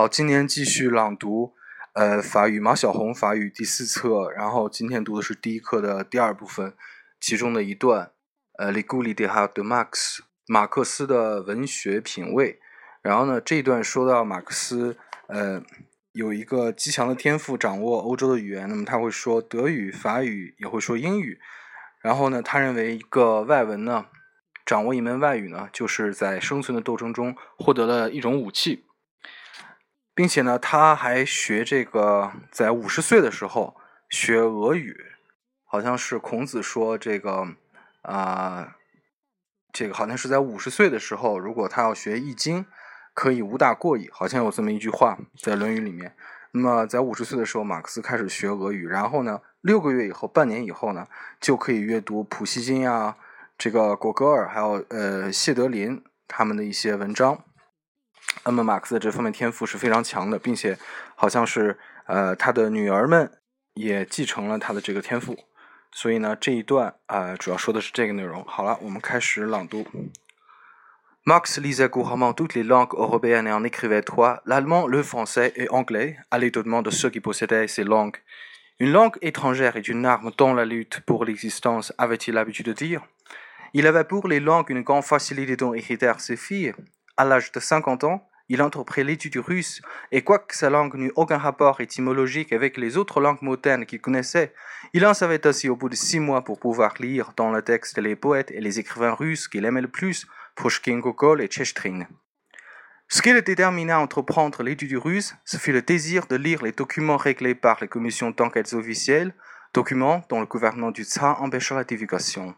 好，今年继续朗读，呃，法语马小红法语第四册，然后今天读的是第一课的第二部分，其中的一段，呃，Les goûts littéraires de Marx，马克思的文学品味。然后呢，这一段说到马克思，呃，有一个极强的天赋，掌握欧洲的语言，那么他会说德语、法语，也会说英语。然后呢，他认为一个外文呢，掌握一门外语呢，就是在生存的斗争中获得了一种武器。并且呢，他还学这个，在五十岁的时候学俄语，好像是孔子说这个啊，这个好像是在五十岁的时候，如果他要学易经，可以无大过矣，好像有这么一句话在《论语》里面。那么在五十岁的时候，马克思开始学俄语，然后呢，六个月以后，半年以后呢，就可以阅读普希金呀、这个果戈尔，还有呃谢德林他们的一些文章。那么马克思这方面天赋是非常强的，并且好像是呃他的女儿们也继承了他的这个天赋，所以呢这一段啊主要说的是这个内容。好了，我们开始朗读。Max lisait couramment toutes les langues européennes et en écrivait trois, l'allemand, le français et anglais, à l'étonnement de ceux qui possédaient ces langues. Une langue étrangère est une arme dans la lutte pour l'existence, avait-il l'habitude de dire. Il avait pour les langues une grande facilité dont héritèrent ses filles. À l'âge de 50 ans, il entreprit l'étude russe, et quoique sa langue n'eût aucun rapport étymologique avec les autres langues modernes qu'il connaissait, il en savait assez au bout de six mois pour pouvoir lire dans le texte les poètes et les écrivains russes qu'il aimait le plus, Pushkin, Gogol et Tchechtrin. Ce qui le détermina à entreprendre l'étude russe, ce fut le désir de lire les documents réglés par les commissions d'enquête officielles, documents dont le gouvernement du Tsar empêcha la divulgation.